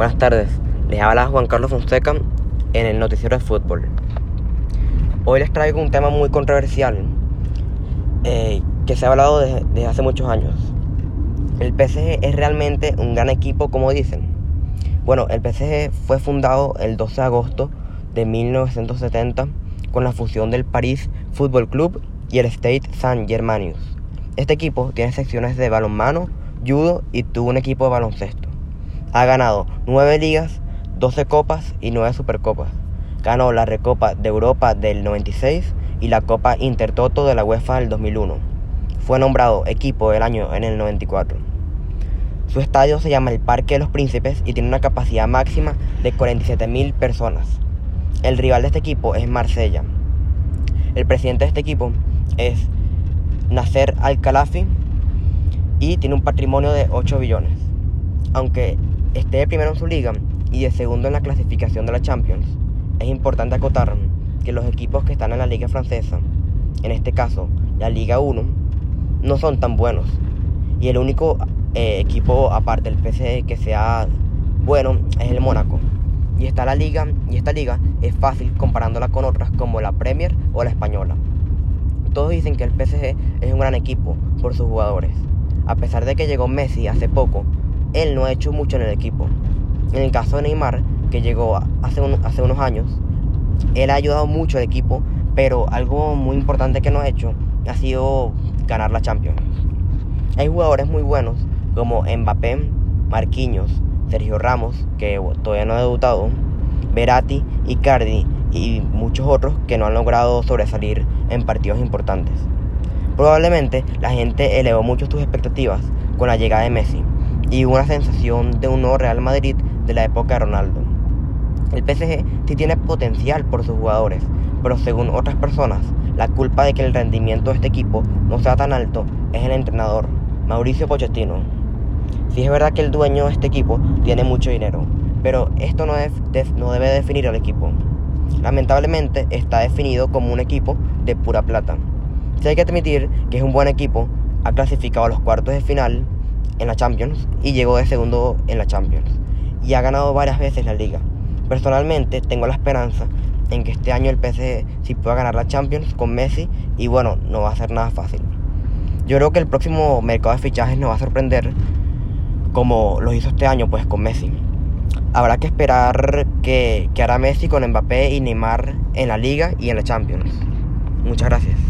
Buenas tardes, les habla Juan Carlos Fonseca en el Noticiero de Fútbol. Hoy les traigo un tema muy controversial eh, que se ha hablado desde, hace muchos años. ¿El PSG es realmente un gran equipo como dicen? Bueno, el PSG fue fundado el 12 de agosto de 1970 con la fusión del Paris Football Club y el Stade Saint-Germain. Este equipo tiene secciones de balonmano, judo y tuvo un equipo de baloncesto. Ha ganado 9 ligas, 12 copas y 9 supercopas. Ganó la Recopa de Europa del 96 y la Copa Intertoto de la UEFA del 2001. Fue nombrado equipo del año en el 94. Su estadio se llama el Parque de los Príncipes y tiene una capacidad máxima de 47.000 personas. El rival de este equipo es Marsella. El presidente de este equipo es Nasser Al-Khalafi y tiene un patrimonio de 8 billones. Aunque esté de primero en su liga y de segundo en la clasificación de la Champions, es importante acotar que los equipos que están en la liga francesa, en este caso la Liga 1, no son tan buenos. Y el único eh, equipo aparte del PSG que sea bueno es el Mónaco. Y está la liga, y esta liga es fácil comparándola con otras como la Premier o la española. Todos dicen que el PSG es un gran equipo por sus jugadores. A pesar de que llegó Messi hace poco, él no ha hecho mucho en el equipo. En el caso de Neymar, que llegó hace, unos años, él ha ayudado mucho al equipo, pero algo muy importante que no ha hecho ha sido ganar la Champions. Hay jugadores muy buenos como Mbappé, Marquinhos, Sergio Ramos, que todavía no ha debutado, Verati, Icardi y muchos otros que no han logrado sobresalir en partidos importantes. Probablemente la gente elevó mucho sus expectativas con la llegada de Messi, y una sensación de un nuevo Real Madrid de la época de Ronaldo. El PSG sí tiene potencial por sus jugadores, pero según otras personas, la culpa de que el rendimiento de este equipo no sea tan alto es el entrenador, Mauricio Pochettino. Sí es verdad que el dueño de este equipo tiene mucho dinero, pero esto no, no debe definir al equipo. Lamentablemente está definido como un equipo de pura plata. Si hay que admitir que es un buen equipo, ha clasificado a los cuartos de final en la Champions y llegó de segundo en la Champions. Y ha ganado varias veces la liga. Personalmente tengo la esperanza en que este año el PSG sí pueda ganar la Champions con Messi y bueno, no va a ser nada fácil. Yo creo que el próximo mercado de fichajes nos va a sorprender como lo hizo este año pues con Messi. Habrá que esperar que, que hará Messi con Mbappé y Neymar en la liga y en la Champions. Muchas gracias.